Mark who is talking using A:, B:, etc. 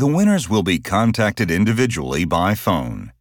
A: The winners will be contacted individually by phone.